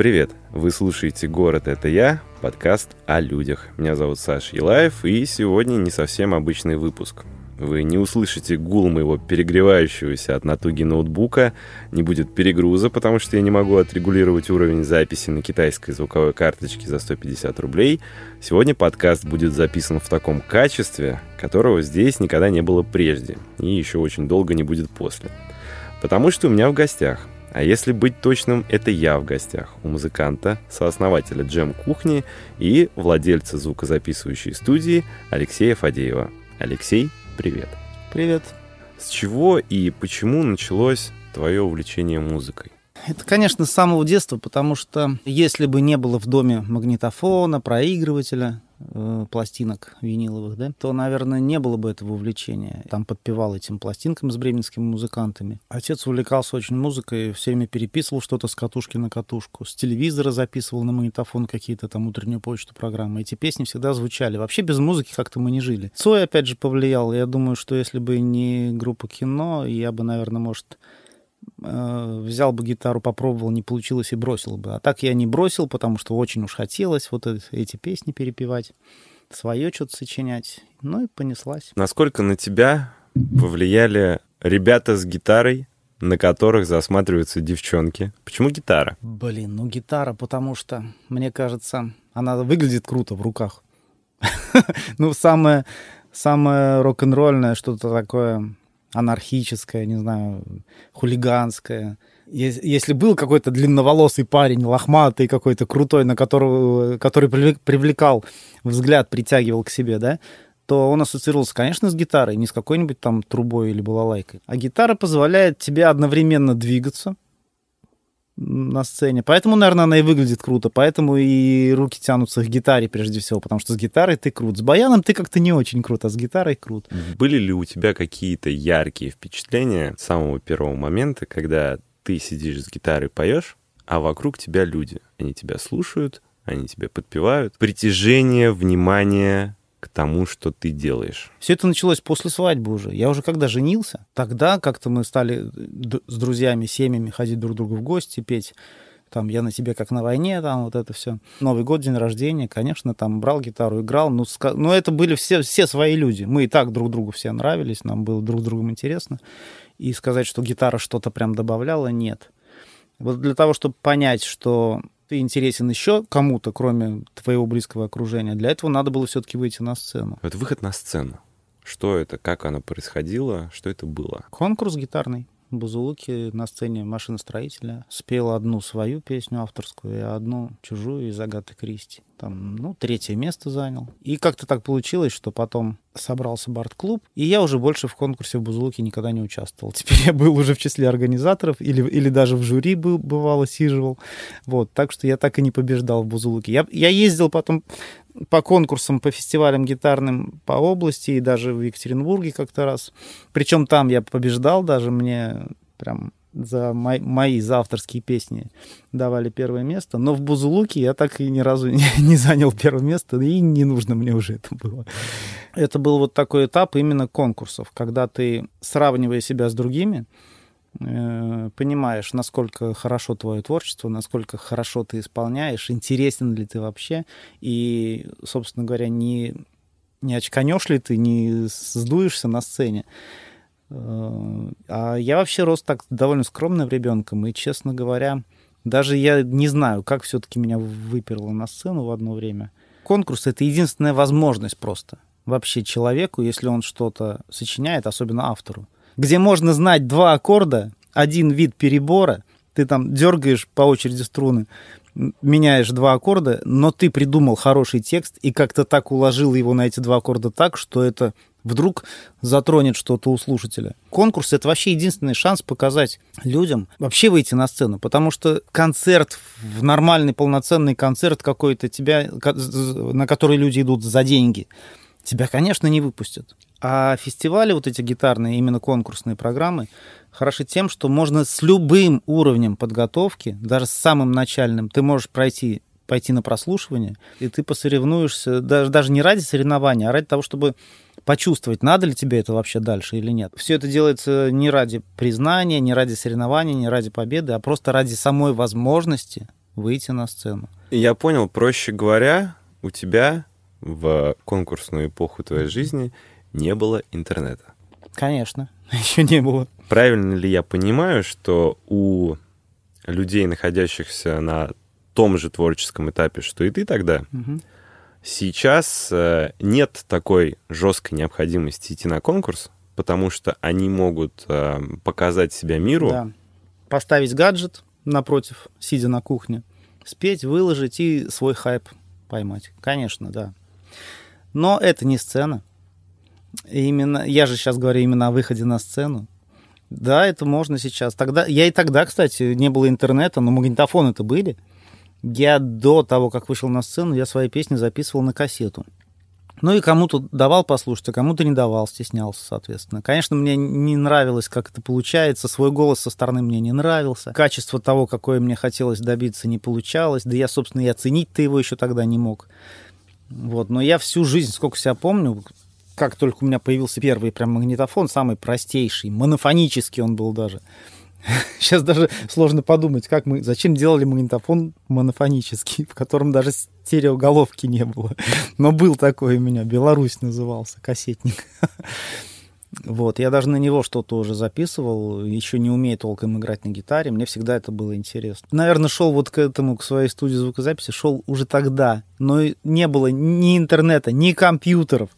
Привет! Вы слушаете «Город — это я», подкаст о людях. Меня зовут Саш Елаев, и сегодня не совсем обычный выпуск. Вы не услышите гул моего перегревающегося от натуги ноутбука, не будет перегруза, потому что я не могу отрегулировать уровень записи на китайской звуковой карточке за 150 рублей. Сегодня подкаст будет записан в таком качестве, которого здесь никогда не было прежде, и еще очень долго не будет после. Потому что у меня в гостях а если быть точным, это я в гостях у музыканта, сооснователя Джем Кухни и владельца звукозаписывающей студии Алексея Фадеева. Алексей, привет. Привет. С чего и почему началось твое увлечение музыкой? Это, конечно, с самого детства, потому что если бы не было в доме магнитофона, проигрывателя, э, пластинок виниловых, да, то, наверное, не было бы этого увлечения. Там подпевал этим пластинкам с бременскими музыкантами. Отец увлекался очень музыкой, все время переписывал что-то с катушки на катушку, с телевизора записывал на магнитофон какие-то там утреннюю почту программы. Эти песни всегда звучали. Вообще без музыки как-то мы не жили. Цой, опять же, повлиял. Я думаю, что если бы не группа кино, я бы, наверное, может, взял бы гитару, попробовал, не получилось и бросил бы. А так я не бросил, потому что очень уж хотелось вот эти песни перепевать, свое что-то сочинять. Ну и понеслась. Насколько на тебя повлияли ребята с гитарой, на которых засматриваются девчонки? Почему гитара? Блин, ну гитара, потому что, мне кажется, она выглядит круто в руках. Ну, самое, самое рок-н-ролльное, что-то такое анархическое, не знаю, хулиганское. Если был какой-то длинноволосый парень, лохматый какой-то, крутой, на которого, который привлекал взгляд, притягивал к себе, да, то он ассоциировался, конечно, с гитарой, не с какой-нибудь там трубой или балалайкой. А гитара позволяет тебе одновременно двигаться, на сцене. Поэтому, наверное, она и выглядит круто. Поэтому и руки тянутся к гитаре прежде всего, потому что с гитарой ты крут. С баяном ты как-то не очень крут, а с гитарой крут. Были ли у тебя какие-то яркие впечатления с самого первого момента, когда ты сидишь с гитарой, поешь, а вокруг тебя люди? Они тебя слушают, они тебя подпевают. Притяжение, внимание, к тому, что ты делаешь? Все это началось после свадьбы уже. Я уже когда женился, тогда как-то мы стали с друзьями, семьями ходить друг к другу в гости, петь там «Я на тебе как на войне», там вот это все. Новый год, день рождения, конечно, там брал гитару, играл, но, но это были все, все свои люди. Мы и так друг другу все нравились, нам было друг с другом интересно. И сказать, что гитара что-то прям добавляла, нет. Вот для того, чтобы понять, что ты интересен еще кому-то, кроме твоего близкого окружения, для этого надо было все-таки выйти на сцену. Вот выход на сцену. Что это, как оно происходило, что это было? Конкурс гитарный. Бузулуки на сцене машиностроителя. Спел одну свою песню авторскую и одну чужую из Агаты Кристи. Там, ну, третье место занял. И как-то так получилось, что потом собрался бард-клуб, и я уже больше в конкурсе в Бузулуке никогда не участвовал. Теперь я был уже в числе организаторов или, или даже в жюри был, бывало сиживал. Вот, так что я так и не побеждал в Бузулуке. Я, я ездил потом по конкурсам, по фестивалям гитарным по области и даже в Екатеринбурге как-то раз. Причем там я побеждал даже, мне прям за мои, мои за авторские песни давали первое место, но в Бузулуке я так и ни разу не, не занял первое место, и не нужно мне уже это было. Это был вот такой этап именно конкурсов, когда ты, сравнивая себя с другими, понимаешь, насколько хорошо твое творчество, насколько хорошо ты исполняешь, интересен ли ты вообще, и, собственно говоря, не, не очканешь ли ты, не сдуешься на сцене. Э, а я вообще рос так довольно скромным ребенком, и, честно говоря, даже я не знаю, как все-таки меня выперло на сцену в одно время. Конкурс — это единственная возможность просто вообще человеку, если он что-то сочиняет, особенно автору, где можно знать два аккорда, один вид перебора, ты там дергаешь по очереди струны, меняешь два аккорда, но ты придумал хороший текст и как-то так уложил его на эти два аккорда так, что это вдруг затронет что-то у слушателя. Конкурс — это вообще единственный шанс показать людям, вообще выйти на сцену, потому что концерт, в нормальный полноценный концерт какой-то тебя, на который люди идут за деньги, тебя, конечно, не выпустят. А фестивали, вот эти гитарные, именно конкурсные программы, хороши тем, что можно с любым уровнем подготовки, даже с самым начальным, ты можешь пройти пойти на прослушивание, и ты посоревнуешься даже, даже не ради соревнования, а ради того, чтобы почувствовать, надо ли тебе это вообще дальше или нет. Все это делается не ради признания, не ради соревнования, не ради победы, а просто ради самой возможности выйти на сцену. Я понял, проще говоря, у тебя в конкурсную эпоху твоей жизни не было интернета. Конечно, еще не было. Правильно ли я понимаю, что у людей, находящихся на том же творческом этапе, что и ты тогда, Мгм. сейчас э, нет такой жесткой необходимости идти на конкурс, потому что они могут э, показать себя миру. Да. Поставить гаджет напротив, сидя на кухне, спеть, выложить и свой хайп поймать. Конечно, да. Но это не сцена. Именно, я же сейчас говорю именно о выходе на сцену. Да, это можно сейчас. Тогда, я и тогда, кстати, не было интернета, но магнитофоны-то были. Я до того, как вышел на сцену, я свои песни записывал на кассету. Ну и кому-то давал послушать, а кому-то не давал, стеснялся, соответственно. Конечно, мне не нравилось, как это получается. Свой голос со стороны мне не нравился. Качество того, какое мне хотелось добиться, не получалось. Да я, собственно, и оценить-то его еще тогда не мог. Вот. Но я всю жизнь, сколько себя помню, как только у меня появился первый прям магнитофон, самый простейший, монофонический он был даже. Сейчас даже сложно подумать, как мы, зачем делали магнитофон монофонический, в котором даже стереоголовки не было. Но был такой у меня, Беларусь назывался, кассетник. Вот, я даже на него что-то уже записывал, еще не умею толком играть на гитаре, мне всегда это было интересно. Наверное, шел вот к этому, к своей студии звукозаписи, шел уже тогда, но не было ни интернета, ни компьютеров,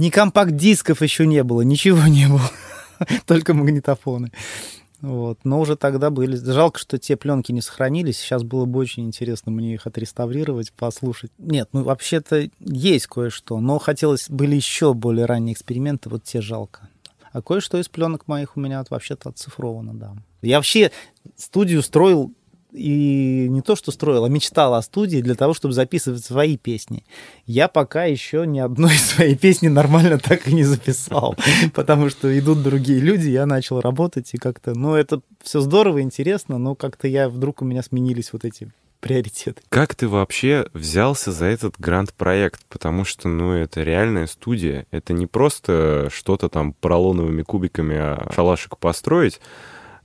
ни компакт-дисков еще не было, ничего не было, только магнитофоны. Вот. Но уже тогда были. Жалко, что те пленки не сохранились. Сейчас было бы очень интересно мне их отреставрировать, послушать. Нет, ну вообще-то есть кое-что, но хотелось были еще более ранние эксперименты, вот те жалко. А кое-что из пленок моих у меня вообще-то оцифровано, да. Я вообще студию строил и не то, что строил, а мечтал о студии для того, чтобы записывать свои песни. Я пока еще ни одной своей песни нормально так и не записал, потому что идут другие люди, я начал работать, и как-то, ну, это все здорово, интересно, но как-то я, вдруг у меня сменились вот эти приоритеты. Как ты вообще взялся за этот грант-проект? Потому что, ну, это реальная студия. Это не просто что-то там поролоновыми кубиками а шалашик построить.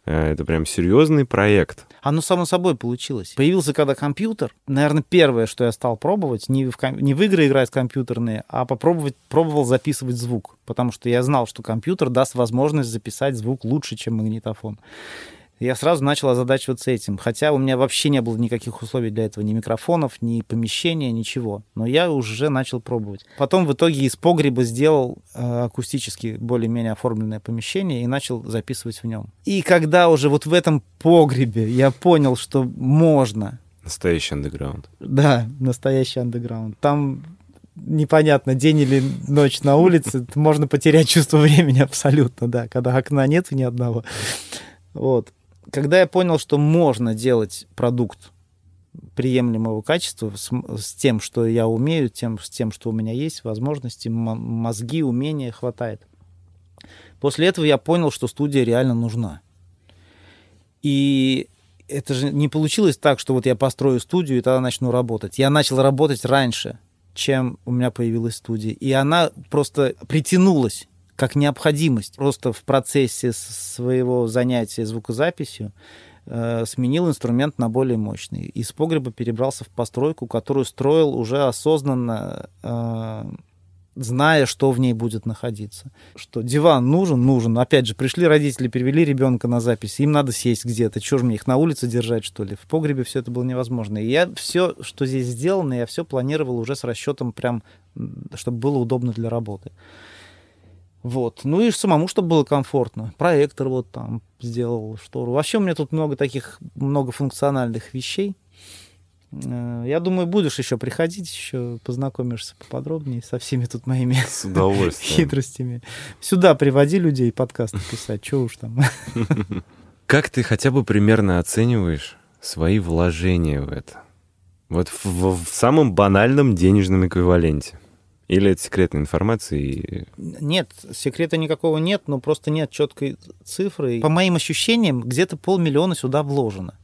Э, Это прям серьезный проект. Оно само собой получилось. Появился когда компьютер, наверное, первое, что я стал пробовать, не в, не в игры играть компьютерные, а попробовать, пробовал записывать звук, потому что я знал, что компьютер даст возможность записать звук лучше, чем магнитофон. Я сразу начал озадачиваться этим, хотя у меня вообще не было никаких условий для этого, ни микрофонов, ни помещения, ничего. Но я уже начал пробовать. Потом в итоге из погреба сделал э, акустически более-менее оформленное помещение и начал записывать в нем. И когда уже вот в этом погребе я понял, что можно, Настоящий андеграунд. да, настоящий андеграунд, там непонятно, день или ночь на улице, можно потерять чувство времени абсолютно, да, когда окна нет ни одного. Вот. Когда я понял, что можно делать продукт приемлемого качества с, с тем, что я умею, тем, с тем, что у меня есть, возможности, мозги, умения хватает. После этого я понял, что студия реально нужна. И это же не получилось так, что вот я построю студию и тогда начну работать. Я начал работать раньше, чем у меня появилась студия. И она просто притянулась как необходимость. Просто в процессе своего занятия звукозаписью э, сменил инструмент на более мощный. Из погреба перебрался в постройку, которую строил уже осознанно, э, зная, что в ней будет находиться. Что диван нужен, нужен. Опять же, пришли родители, перевели ребенка на запись, им надо сесть где-то. Чего же мне их на улице держать, что ли? В погребе все это было невозможно. И я все, что здесь сделано, я все планировал уже с расчетом прям, чтобы было удобно для работы. Вот. Ну и самому, чтобы было комфортно. Проектор вот там сделал, штору. Вообще у меня тут много таких многофункциональных вещей. Э, Я думаю, будешь еще приходить, еще познакомишься поподробнее со всеми тут моими С удовольствием. хитростями. Сюда приводи людей подкасты писать, что уж там. Как ты хотя бы примерно оцениваешь свои вложения в это? Вот в, в- в самом банальном денежном эквиваленте. Или это секретная информация? И... Нет, секрета никакого нет, но просто нет четкой цифры. По моим ощущениям, где-то полмиллиона сюда вложено.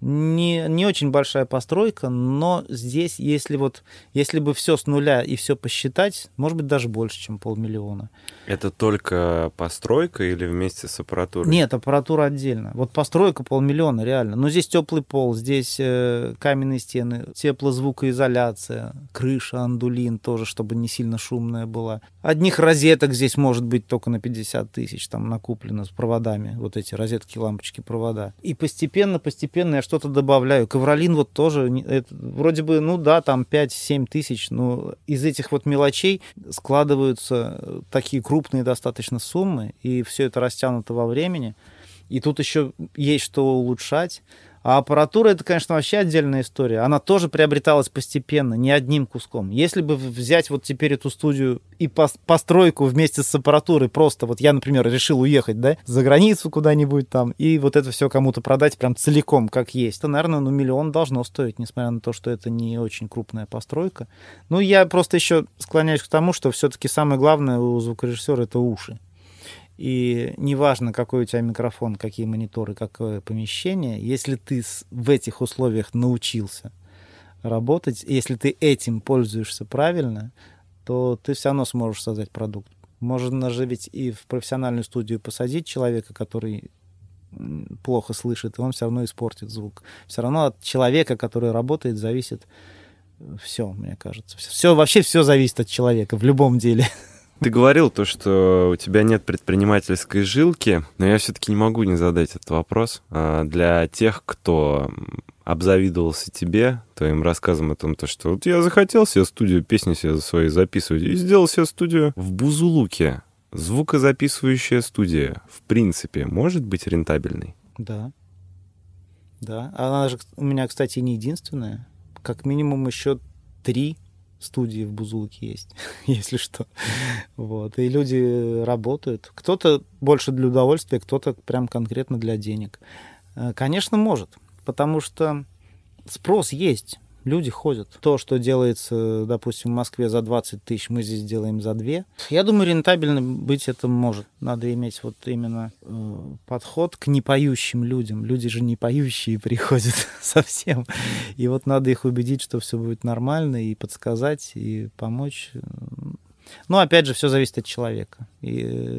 Не, не очень большая постройка, но здесь, если вот, если бы все с нуля и все посчитать, может быть, даже больше, чем полмиллиона. Это только постройка или вместе с аппаратурой? Нет, аппаратура отдельно. Вот постройка полмиллиона, реально. Но здесь теплый пол, здесь э, каменные стены, теплозвукоизоляция, крыша, андулин тоже, чтобы не сильно шумная была. Одних розеток здесь может быть только на 50 тысяч, там накуплено с проводами, вот эти розетки, лампочки, провода. И постепенно, постепенно я что-то добавляю. Ковролин вот тоже, это, вроде бы, ну да, там 5-7 тысяч, но из этих вот мелочей складываются такие крупные достаточно суммы, и все это растянуто во времени. И тут еще есть что улучшать. А аппаратура это, конечно, вообще отдельная история. Она тоже приобреталась постепенно, не одним куском. Если бы взять вот теперь эту студию и постройку вместе с аппаратурой, просто вот я, например, решил уехать, да, за границу куда-нибудь там, и вот это все кому-то продать прям целиком, как есть, то, наверное, ну, миллион должно стоить, несмотря на то, что это не очень крупная постройка. Ну, я просто еще склоняюсь к тому, что все-таки самое главное у звукорежиссера это уши. И неважно, какой у тебя микрофон, какие мониторы, какое помещение, если ты в этих условиях научился работать, если ты этим пользуешься правильно, то ты все равно сможешь создать продукт. Можно же ведь и в профессиональную студию посадить человека, который плохо слышит, и он все равно испортит звук. Все равно от человека, который работает, зависит все, мне кажется. Все, вообще все зависит от человека в любом деле. Ты говорил то, что у тебя нет предпринимательской жилки, но я все-таки не могу не задать этот вопрос. А, для тех, кто обзавидовался тебе, твоим рассказом о том, то, что вот я захотел себе студию песни себе свои записывать и сделал себе студию в Бузулуке. Звукозаписывающая студия, в принципе, может быть рентабельной? Да. Да. Она же у меня, кстати, не единственная. Как минимум еще три студии в Бузулуке есть, если что. Вот. И люди работают. Кто-то больше для удовольствия, кто-то прям конкретно для денег. Э, конечно, может, потому что спрос есть люди ходят. То, что делается, допустим, в Москве за 20 тысяч, мы здесь делаем за 2. Я думаю, рентабельно быть это может. Надо иметь вот именно э, подход к непоющим людям. Люди же не поющие приходят совсем. И вот надо их убедить, что все будет нормально, и подсказать, и помочь. Но опять же, все зависит от человека. И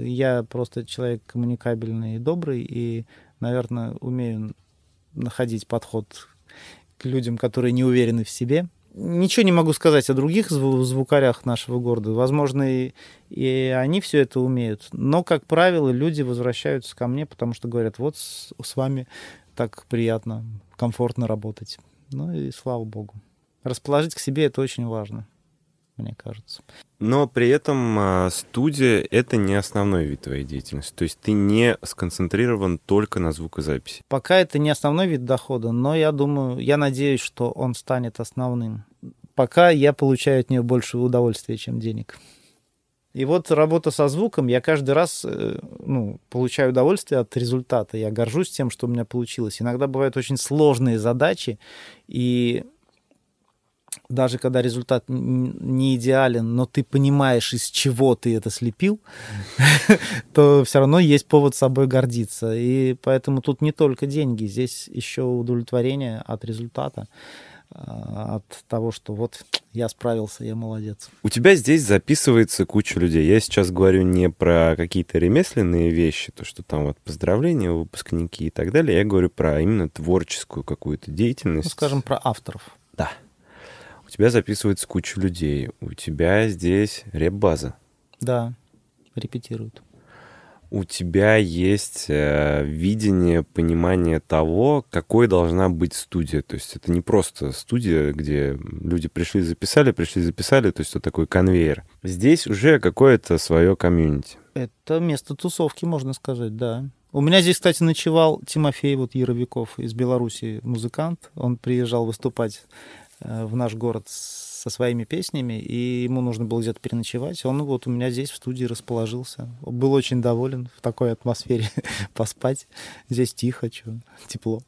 я просто человек коммуникабельный и добрый, и, наверное, умею находить подход людям, которые не уверены в себе. Ничего не могу сказать о других звукарях нашего города. Возможно, и, и они все это умеют. Но, как правило, люди возвращаются ко мне, потому что говорят, вот с, с вами так приятно, комфортно работать. Ну и слава богу. Расположить к себе это очень важно мне кажется. Но при этом а, студия — это не основной вид твоей деятельности. То есть ты не сконцентрирован только на звукозаписи. Пока это не основной вид дохода, но я думаю, я надеюсь, что он станет основным. Пока я получаю от нее больше удовольствия, чем денег. И вот работа со звуком, я каждый раз э, ну, получаю удовольствие от результата. Я горжусь тем, что у меня получилось. Иногда бывают очень сложные задачи, и даже когда результат не идеален, но ты понимаешь, из чего ты это слепил, то все равно есть повод собой гордиться. И поэтому тут не только деньги, здесь еще удовлетворение от результата а, от того, что вот я справился, я молодец. У тебя здесь записывается куча людей. Я сейчас говорю не про какие-то ремесленные вещи, то, что там вот поздравления, выпускники и так далее. Я говорю про именно творческую какую-то деятельность. Ну, скажем, про авторов. Да у тебя записывается куча людей, у тебя здесь реп-база. Да, репетируют. У тебя есть э, видение, понимание того, какой должна быть студия. То есть это не просто студия, где люди пришли, записали, пришли, записали, то есть это такой конвейер. Здесь уже какое-то свое комьюнити. Это место тусовки, можно сказать, да. У меня здесь, кстати, ночевал Тимофей вот Яровиков из Беларуси, музыкант. Он приезжал выступать в наш город со своими песнями, и ему нужно было где-то переночевать. Он вот у меня здесь в студии расположился. Был очень доволен в такой атмосфере поспать. Здесь тихо, чё, тепло.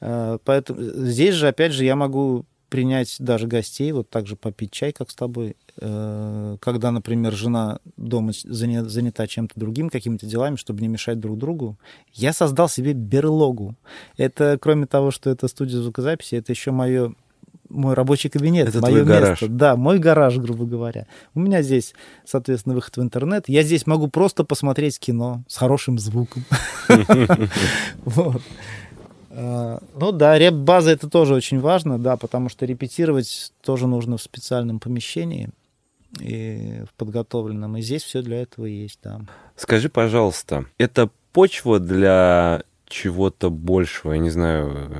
Э, поэтому здесь же, опять же, я могу принять даже гостей, вот так же попить чай, как с тобой. Э, когда, например, жена дома занята чем-то другим, какими-то делами, чтобы не мешать друг другу, я создал себе берлогу. Это, кроме того, что это студия звукозаписи, это еще мое мой рабочий кабинет, это мое место. гараж. Да, мой гараж, грубо говоря. У меня здесь, соответственно, выход в интернет. Я здесь могу просто посмотреть кино с хорошим звуком. А, ну да, реп-база это тоже очень важно, да, потому что репетировать тоже нужно в специальном помещении и в подготовленном. И здесь все для этого есть, да. Скажи, пожалуйста, это почва для чего-то большего, я не знаю,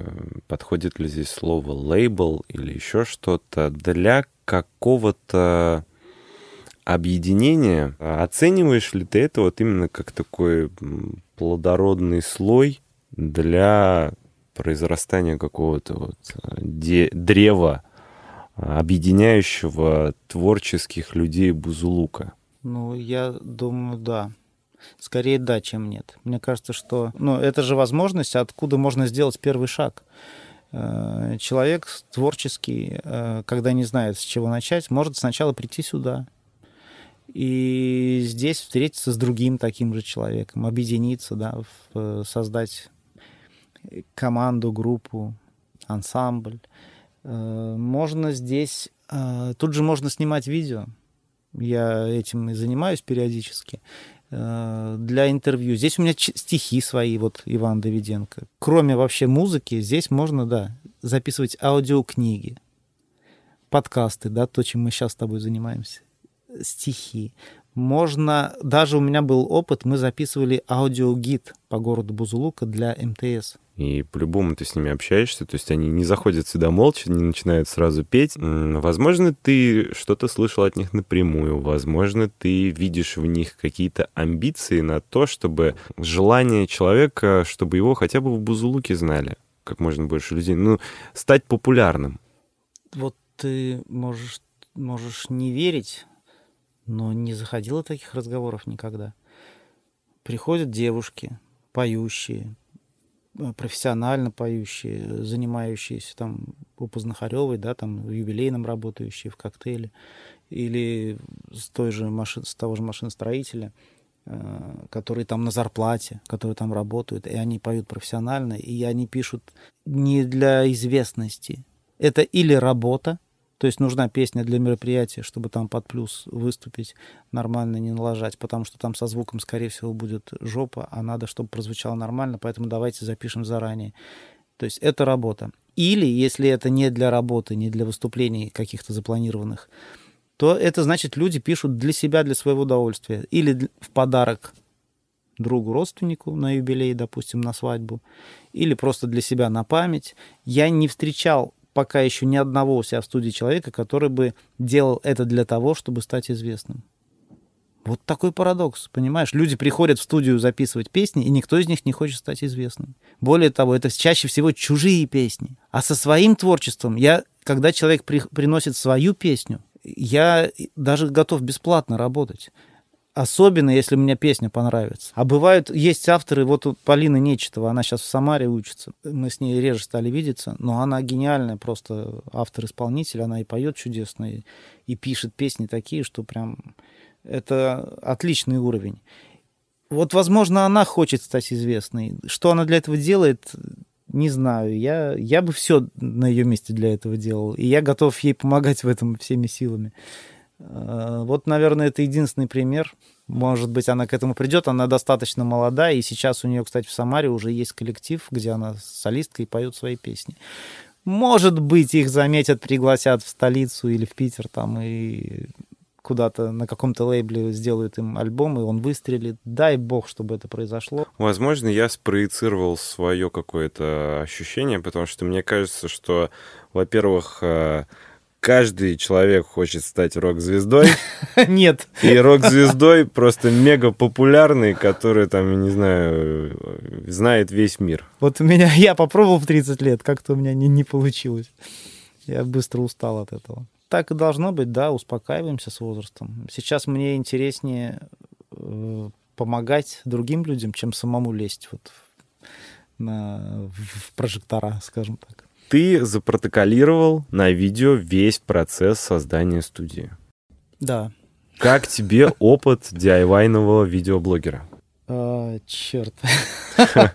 подходит ли здесь слово лейбл или еще что-то, для какого-то объединения. Оцениваешь ли ты это вот именно как такой плодородный слой для произрастания какого-то вот де- древа, объединяющего творческих людей Бузулука? Ну, я думаю, да. Скорее да, чем нет. Мне кажется, что ну, это же возможность, откуда можно сделать первый шаг. Э, человек творческий, э, когда не знает, с чего начать, может сначала прийти сюда и здесь встретиться с другим таким же человеком, объединиться, да, э, создать команду, группу, ансамбль. Можно здесь... Тут же можно снимать видео. Я этим и занимаюсь периодически для интервью. Здесь у меня стихи свои, вот Иван Давиденко. Кроме вообще музыки, здесь можно, да, записывать аудиокниги, подкасты, да, то, чем мы сейчас с тобой занимаемся, стихи. Можно, даже у меня был опыт, мы записывали аудиогид по городу Бузулука для МТС. И по-любому ты с ними общаешься, то есть они не заходят сюда молча, не начинают сразу петь. Возможно, ты что-то слышал от них напрямую, возможно, ты видишь в них какие-то амбиции на то, чтобы желание человека, чтобы его хотя бы в Бузулуке знали, как можно больше людей, ну, стать популярным. Вот ты можешь, можешь не верить, но не заходило таких разговоров никогда. Приходят девушки, поющие, профессионально поющие, занимающиеся там у Познахаревой, да, там в юбилейном работающие в коктейле, или с той же машин, с того же машиностроителя, э, которые там на зарплате, которые там работают, и они поют профессионально, и они пишут не для известности. Это или работа, то есть нужна песня для мероприятия, чтобы там под плюс выступить, нормально не налажать, потому что там со звуком, скорее всего, будет жопа, а надо, чтобы прозвучало нормально, поэтому давайте запишем заранее. То есть это работа. Или, если это не для работы, не для выступлений каких-то запланированных, то это значит, люди пишут для себя, для своего удовольствия. Или в подарок другу, родственнику на юбилей, допустим, на свадьбу, или просто для себя на память. Я не встречал пока еще ни одного у себя в студии человека, который бы делал это для того, чтобы стать известным. Вот такой парадокс, понимаешь? Люди приходят в студию записывать песни, и никто из них не хочет стать известным. Более того, это чаще всего чужие песни. А со своим творчеством я, когда человек при, приносит свою песню, я даже готов бесплатно работать. Особенно, если мне песня понравится. А бывают, есть авторы, вот Полина Нечетова, она сейчас в Самаре учится. Мы с ней реже стали видеться, но она гениальная просто автор-исполнитель, она и поет чудесно, и, и пишет песни такие, что прям это отличный уровень. Вот, возможно, она хочет стать известной. Что она для этого делает, не знаю. Я, я бы все на ее месте для этого делал. И я готов ей помогать в этом всеми силами. Э, вот, наверное, это единственный пример. Может быть, она к этому придет. Она достаточно молода, и сейчас у нее, кстати, в Самаре уже есть коллектив, где она с солисткой поет свои песни. Может быть, их заметят, пригласят в столицу или в Питер там и куда-то на каком-то лейбле сделают им альбом, и он выстрелит. Дай бог, чтобы это произошло. Возможно, я спроецировал свое какое-то ощущение, потому что мне кажется, что, во-первых, э, каждый человек хочет стать рок-звездой. Нет. И рок-звездой просто мега популярный, который там, не знаю, знает весь мир. Вот у меня, я попробовал в 30 лет, как-то у меня не, не получилось. Я быстро устал от этого. Так и должно быть, да, успокаиваемся с возрастом. Сейчас мне интереснее э, помогать другим людям, чем самому лезть вот на, в прожектора, скажем так. Ты запротоколировал на видео весь процесс создания студии. Да. Как тебе опыт DIY-нового видеоблогера? А, черт.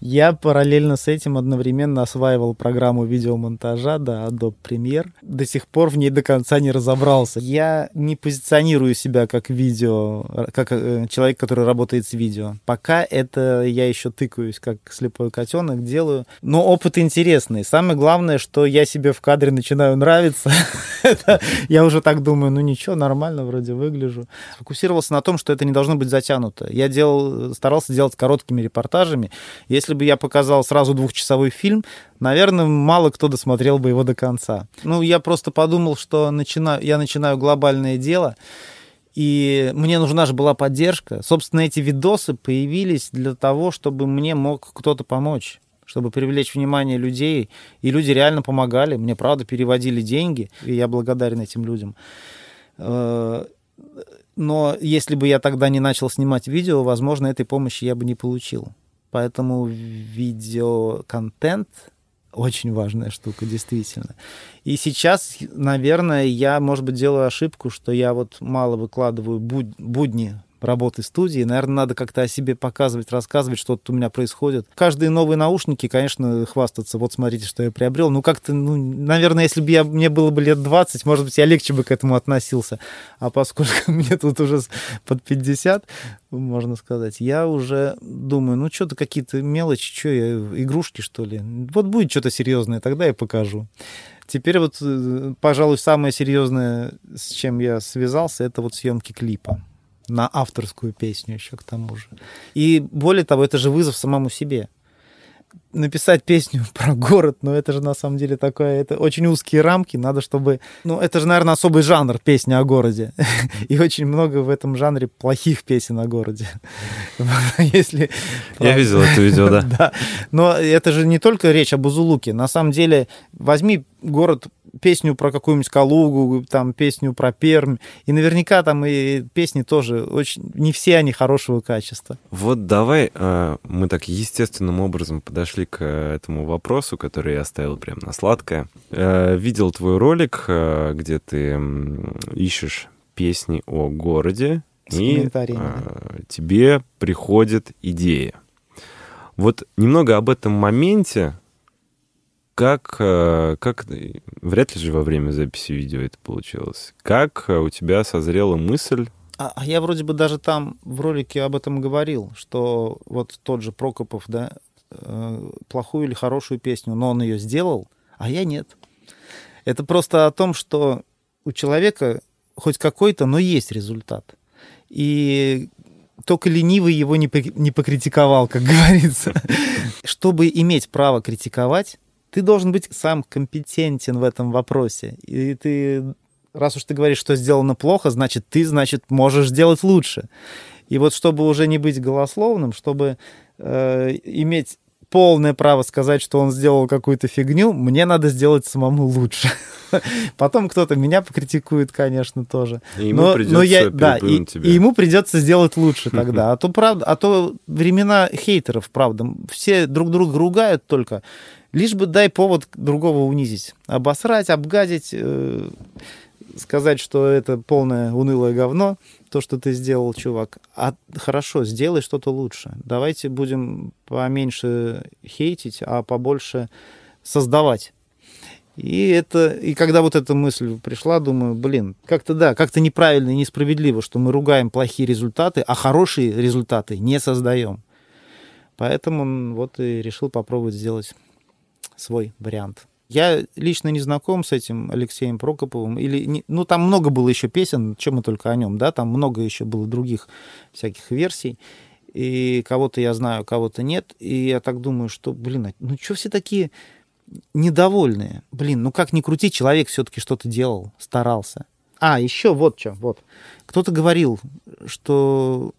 Я параллельно с этим одновременно осваивал программу видеомонтажа, да, Adobe Premiere. До сих пор в ней до конца не разобрался. Я не позиционирую себя как видео, как э, человек, который работает с видео. Пока это я еще тыкаюсь, как слепой котенок, делаю. Но опыт интересный. Самое главное, что я себе в кадре начинаю нравиться. я уже так думаю, ну ничего, нормально вроде выгляжу. Фокусировался на том, что это не должно быть затянуто. Я делал, старался делать короткими репортажами. Если бы я показал сразу двухчасовой фильм, наверное, мало кто досмотрел бы его до конца. Ну, я просто подумал, что начинаю, я начинаю глобальное дело, и мне нужна же была поддержка. Собственно, эти видосы появились для того, чтобы мне мог кто-то помочь чтобы привлечь внимание людей, и люди реально помогали, мне, правда, переводили деньги, и я благодарен этим людям. Но если бы я тогда не начал снимать видео, возможно, этой помощи я бы не получил. Поэтому видеоконтент очень важная штука, действительно. И сейчас, наверное, я, может быть, делаю ошибку, что я вот мало выкладываю будни работы студии. Наверное, надо как-то о себе показывать, рассказывать, что тут у меня происходит. Каждые новые наушники, конечно, хвастаться. Вот смотрите, что я приобрел. Ну, как-то, ну, наверное, если бы я, мне было бы лет 20, может быть, я легче бы к этому относился. А поскольку мне тут уже под 50, можно сказать, я уже думаю, ну, что-то какие-то мелочи, что я, игрушки, что ли. Вот будет что-то серьезное, тогда я покажу. Теперь вот, э, пожалуй, самое серьезное, с чем я связался, это вот съемки клипа на авторскую песню еще к тому же. И более того, это же вызов самому себе. Написать песню про город, но это же на самом деле такое, это очень узкие рамки, надо чтобы... Ну, это же, наверное, особый жанр песни о городе. И очень много в этом жанре плохих песен о городе. Если... Я видел это видео, да. Да. Но это же не только речь об Узулуке. На самом деле, возьми город песню про какую-нибудь Калугу, там песню про Пермь. И наверняка там и песни тоже очень... Не все они хорошего качества. Вот давай э, мы так естественным образом подошли к этому вопросу, который я оставил прям на сладкое. Э, видел твой ролик, э, где ты ищешь песни о городе, и тебе приходит идея. Вот немного об этом моменте, как, э, как, вряд ли же во время записи видео это получилось. Как э, у тебя созрела мысль а, а я вроде бы даже там в ролике об этом говорил, что вот тот же Прокопов, да, э, плохую или хорошую песню, но он ее сделал, а я нет. Это просто о том, что у человека хоть какой-то, но есть результат. И только ленивый его не, не покритиковал, как говорится. Чтобы иметь право критиковать, ты должен быть сам компетентен в этом вопросе. И ты, раз уж ты говоришь, что сделано плохо, значит, ты, значит, можешь сделать лучше. И вот чтобы уже не быть голословным, чтобы э, иметь полное право сказать, что он сделал какую-то фигню, мне надо сделать самому лучше. Потом кто-то меня покритикует, конечно, тоже. И ему но, придется но я, да, и, и ему придется сделать лучше тогда. А то правда, а то времена хейтеров, правда, все друг друга ругают только. Лишь бы дай повод другого унизить. Обосрать, обгадить, э, сказать, что это полное унылое говно, то, что ты сделал, чувак. А хорошо, сделай что-то лучше. Давайте будем поменьше хейтить, а побольше создавать. И это, и когда вот эта мысль пришла, думаю, блин, как-то да, как-то неправильно и несправедливо, что мы ругаем плохие результаты, а хорошие результаты не создаем. Поэтому вот и решил попробовать сделать свой вариант. Я лично не знаком с этим Алексеем Прокоповым. Или не, ну, там много было еще песен, чем мы только о нем, да, там много еще было других всяких версий. И кого-то я знаю, кого-то нет. И я так думаю, что, блин, а, ну что все такие недовольные? Блин, ну как ни крути, человек все-таки что-то делал, старался. А, еще вот что, вот. Кто-то говорил, что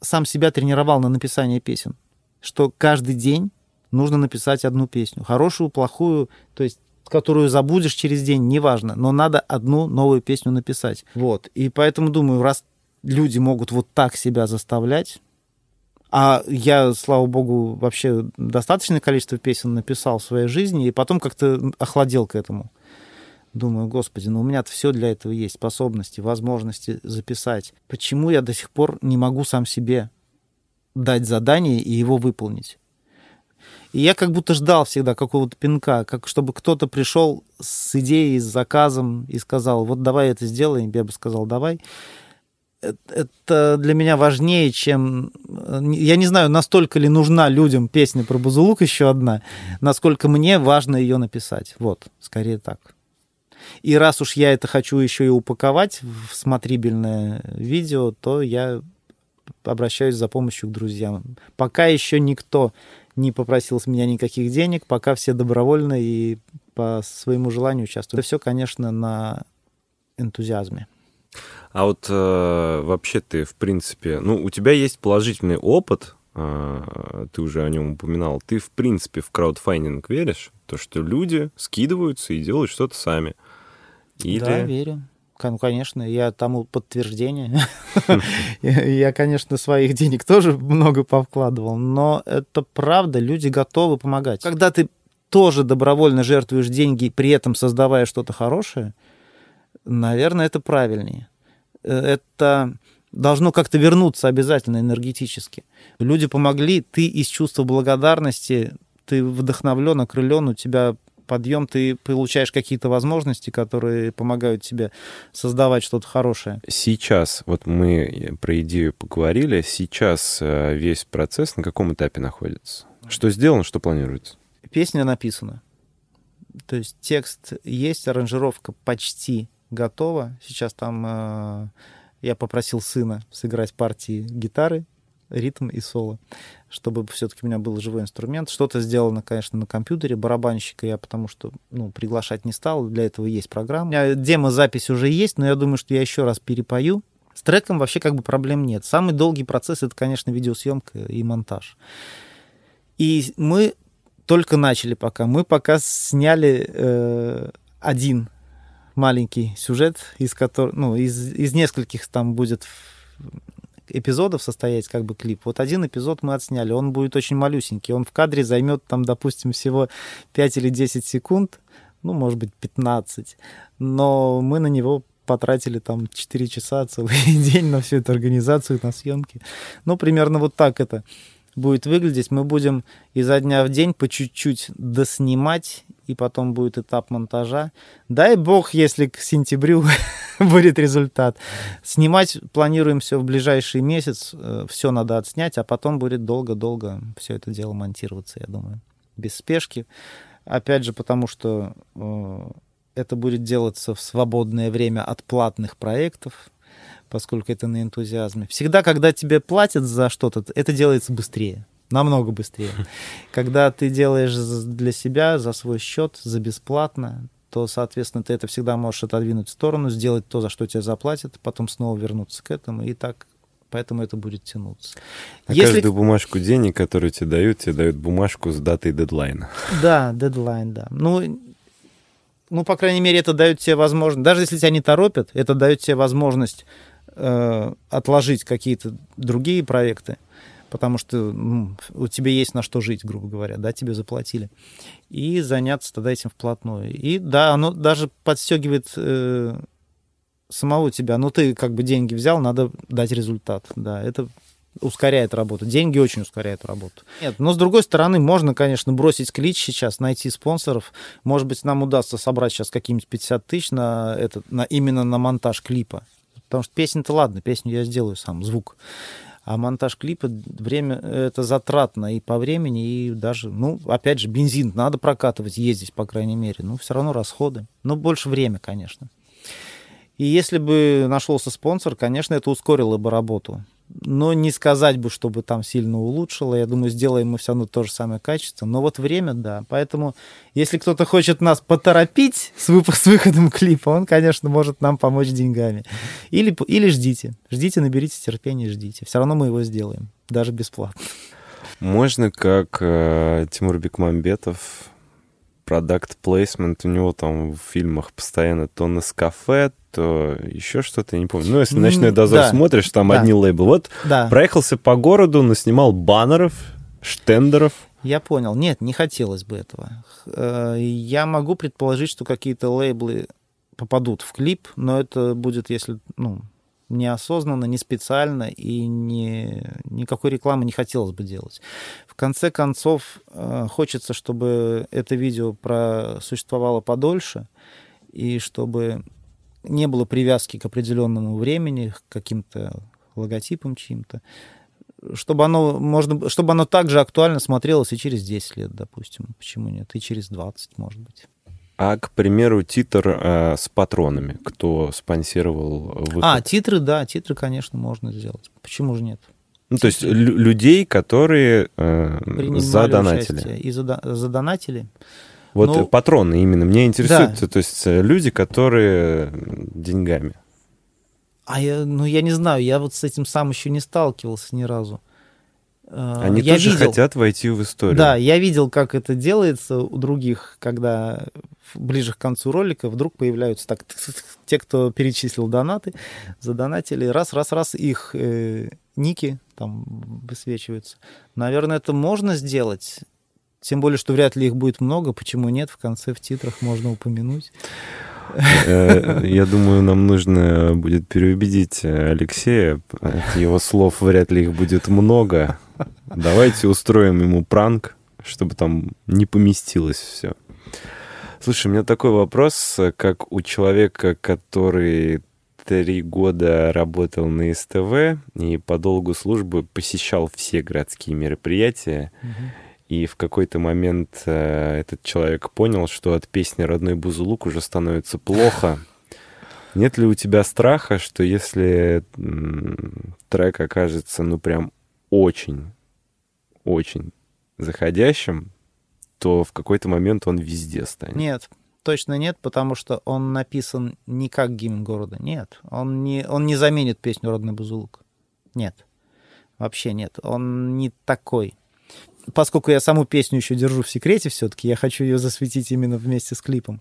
сам себя тренировал на написание песен. Что каждый день нужно написать одну песню. Хорошую, плохую, то есть которую забудешь через день, неважно, но надо одну новую песню написать. Вот. И поэтому думаю, раз люди могут вот так себя заставлять, А я, слава богу, вообще достаточное количество песен написал в своей жизни, и потом как-то охладел к этому. Думаю, господи, ну у меня-то все для этого есть, способности, возможности записать. Почему я до сих пор не могу сам себе дать задание и его выполнить? И я как будто ждал всегда какого-то пинка, как чтобы кто-то пришел с идеей, с заказом и сказал, вот давай это сделаем. Я бы сказал, давай. Это для меня важнее, чем... Я не знаю, настолько ли нужна людям песня про Бузулук еще одна, насколько мне важно ее написать. Вот, скорее так. И раз уж я это хочу еще и упаковать в смотрибельное видео, то я обращаюсь за помощью к друзьям. Пока еще никто не попросил с меня никаких денег, пока все добровольно и по своему желанию участвуют. Это все, конечно, на энтузиазме. А вот э, вообще ты, в принципе, ну, у тебя есть положительный опыт, э, ты уже о нем упоминал. Ты, в принципе, в краудфандинг веришь? То, что люди скидываются и делают что-то сами. Или... Да, верю. Конечно, я тому подтверждение. Я, конечно, своих денег тоже много повкладывал, но это правда, люди готовы помогать. Когда ты тоже добровольно жертвуешь деньги, при этом создавая что-то хорошее, наверное, это правильнее. Э, это должно как-то вернуться обязательно энергетически. Люди помогли, ты из чувства благодарности, ты вдохновлен, окрылен, у тебя подъем, ты получаешь какие-то возможности, которые помогают тебе создавать что-то хорошее. Сейчас, вот мы про идею поговорили, сейчас э, весь процесс на каком этапе находится? Что сделано, что планируется? Песня написана. То есть текст есть, аранжировка почти готова. Сейчас там э, я попросил сына сыграть партии гитары, ритм и соло, чтобы все-таки у меня был живой инструмент. Что-то сделано, конечно, на компьютере, барабанщика я потому что ну, приглашать не стал, для этого есть программа. У меня демо-запись уже есть, но я думаю, что я еще раз перепою. С треком вообще как бы проблем нет. Самый долгий процесс — это, конечно, видеосъемка и монтаж. И мы только начали пока. Мы пока сняли э, один маленький сюжет, из которого, ну, из, из нескольких там будет эпизодов состоять как бы клип. Вот один эпизод мы отсняли, он будет очень малюсенький, он в кадре займет там, допустим, всего 5 или 10 секунд, ну, может быть, 15, но мы на него потратили там 4 часа, целый день на всю эту организацию, на съемки. Ну, примерно вот так это будет выглядеть. Мы будем изо дня в день по чуть-чуть доснимать, и потом будет этап монтажа. Дай бог, если к сентябрю будет результат. Снимать планируем все в ближайший месяц. Э, все надо отснять, а потом будет долго-долго все это дело монтироваться, я думаю. Без спешки. Опять же, потому что э, это будет делаться в свободное время от платных проектов, поскольку это на энтузиазме. Всегда, когда тебе платят за что-то, это делается быстрее. Намного быстрее. Когда ты делаешь для себя, за свой счет, за бесплатно, то, соответственно, ты это всегда можешь отодвинуть в сторону, сделать то, за что тебе заплатят, потом снова вернуться к этому, и так поэтому это будет тянуться. А Если... каждую бумажку денег, которую тебе дают, тебе дают бумажку с датой дедлайна. Да, дедлайн, да. Ну, ну, по крайней мере, это дает тебе возможность, даже если тебя не торопят, это дает тебе возможность э, отложить какие-то другие проекты, потому что ну, у тебя есть на что жить, грубо говоря, да, тебе заплатили, и заняться тогда этим вплотную. И да, оно даже подстегивает э, самого тебя. Ну, ты как бы деньги взял, надо дать результат, да, это ускоряет работу. Деньги очень ускоряют работу. Нет, но с другой стороны, можно, конечно, бросить клич сейчас, найти спонсоров. Может быть, нам удастся собрать сейчас какие-нибудь 50 тысяч на этот, на, именно на монтаж клипа. Потому что песня-то ладно, песню я сделаю сам, звук. А монтаж клипа, время, это затратно и по времени, и даже, ну, опять же, бензин надо прокатывать, ездить, по крайней мере. Ну, все равно расходы. Но больше время, конечно. И если бы нашелся спонсор, конечно, это ускорило бы работу но не сказать бы, чтобы там сильно улучшило. Я думаю, сделаем мы все равно то же самое качество. Но вот время, да. Поэтому, если кто-то хочет нас поторопить с, вып- с выходом клипа, он, конечно, может нам помочь деньгами. Или, или ждите. Ждите, наберите терпения, ждите. Все равно мы его сделаем, даже бесплатно. Можно, как э, Тимур Бекмамбетов, продукт плейсмент у него там в фильмах постоянно то на кафе, то еще что-то, не помню. Ну, если «Ночной дозор» да. смотришь, там Да. одни лейблы. Вот Да, проехался по городу, наснимал баннеров, штендеров. я понял. Нет, не хотелось бы этого. Э, Я могу предположить, что какие-то лейблы попадут в клип, но это будет, если, ну, неосознанно, не специально, и не, никакой рекламы не хотелось бы делать. В конце концов, э, хочется, чтобы это видео просуществовало подольше, и чтобы не было привязки к определенному времени, к каким-то логотипам чьим-то, чтобы оно, можно, чтобы оно также актуально смотрелось и через 10 лет, допустим. Почему нет? И через 20, может быть. А, к примеру, титр э, с патронами. Кто спонсировал выход? А, титры, да, титры, конечно, можно сделать. Почему же нет? Ну, то есть лю- людей, которые э, задонатили. И зада- задонатили. Вот Ну, патроны именно. Меня интересуют, да. то есть э, люди, которые деньгами. А я, ну, я не знаю, я вот с этим сам еще не сталкивался ни разу. Э, Они я тоже видел- хотят войти в историю. Да, я видел, как это делается у других, когда ближе к концу ролика вдруг появляются так те, кто перечислил донаты, задонатили, раз, раз, раз их э, ники там высвечиваются. Наверное, это можно сделать. Тем более, что вряд ли их будет много. Почему нет? В конце в титрах можно упомянуть. Э, Я думаю, нам нужно будет переубедить э, Алексея. От его слов вряд ли их будет много. Давайте устроим ему пранк, чтобы там не поместилось все. Слушай, у меня такой вопрос, как у человека, который три года работал на СТВ и по долгу службы посещал все городские мероприятия, и в какой-то момент э, этот человек понял, что от песни «Родной Бузулук» уже становится плохо. Нет ли у тебя страха, что если трек окажется, ну, прям очень, очень заходящим, то в какой-то момент он везде станет? Нет, точно нет, потому что он написан не как гимн города. Нет, он не, он не заменит песню «Родной Бузулук». Нет, вообще нет. Он не такой. Поскольку я саму песню еще держу в секрете все-таки, я хочу ее засветить именно вместе с клипом.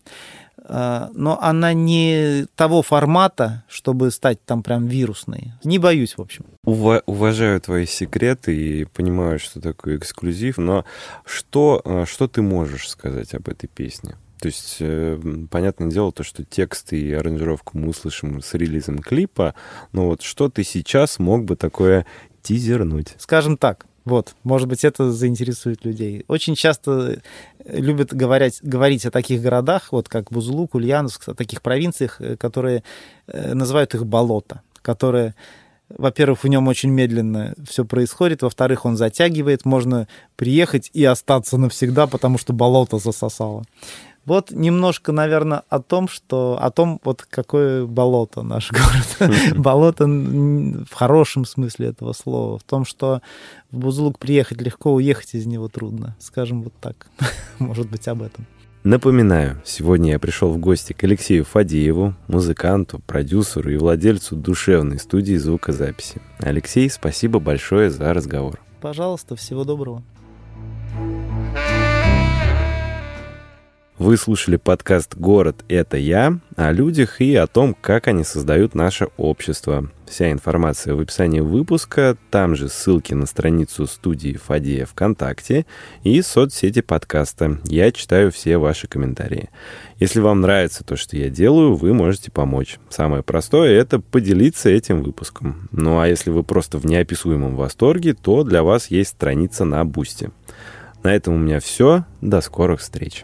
А, Но она не того формата, чтобы стать там прям вирусной. Не боюсь, в общем. Ува- уважаю твои секреты и понимаю, что такое эксклюзив, но что, э, что ты можешь сказать об этой песне? То есть, э, понятное дело, то, что тексты и аранжировку мы услышим с релизом клипа, но вот что ты сейчас мог бы такое тизернуть? Скажем так, вот, может быть, это заинтересует людей. Очень часто э, любят говорить, говорить о таких городах, вот как Бузулук, Ульяновск, о таких провинциях, э, которые э, называют их болото, которые, во-первых, в нем очень медленно все происходит, во-вторых, он затягивает, можно приехать и остаться навсегда, потому что болото засосало. Вот немножко, наверное, о том, что о том, вот какое болото наш город. болото в хорошем смысле этого слова. В том, что в Бузулук приехать легко, уехать из него трудно. Скажем вот так. Может быть, об этом. Напоминаю, сегодня я пришел в гости к Алексею Фадееву, музыканту, продюсеру и владельцу душевной студии звукозаписи. Алексей, спасибо большое за разговор. Пожалуйста, всего доброго. Вы слушали подкаст «Город — это я» о людях и о том, как они создают наше общество. Вся информация в описании выпуска, там же ссылки на страницу студии Фадея ВКонтакте и соцсети подкаста. Я читаю все ваши комментарии. Если вам нравится то, что я делаю, вы можете помочь. Самое простое — это поделиться этим выпуском. Ну а если вы просто в неописуемом восторге, то для вас есть страница на Boosty. На этом у меня все. До скорых встреч.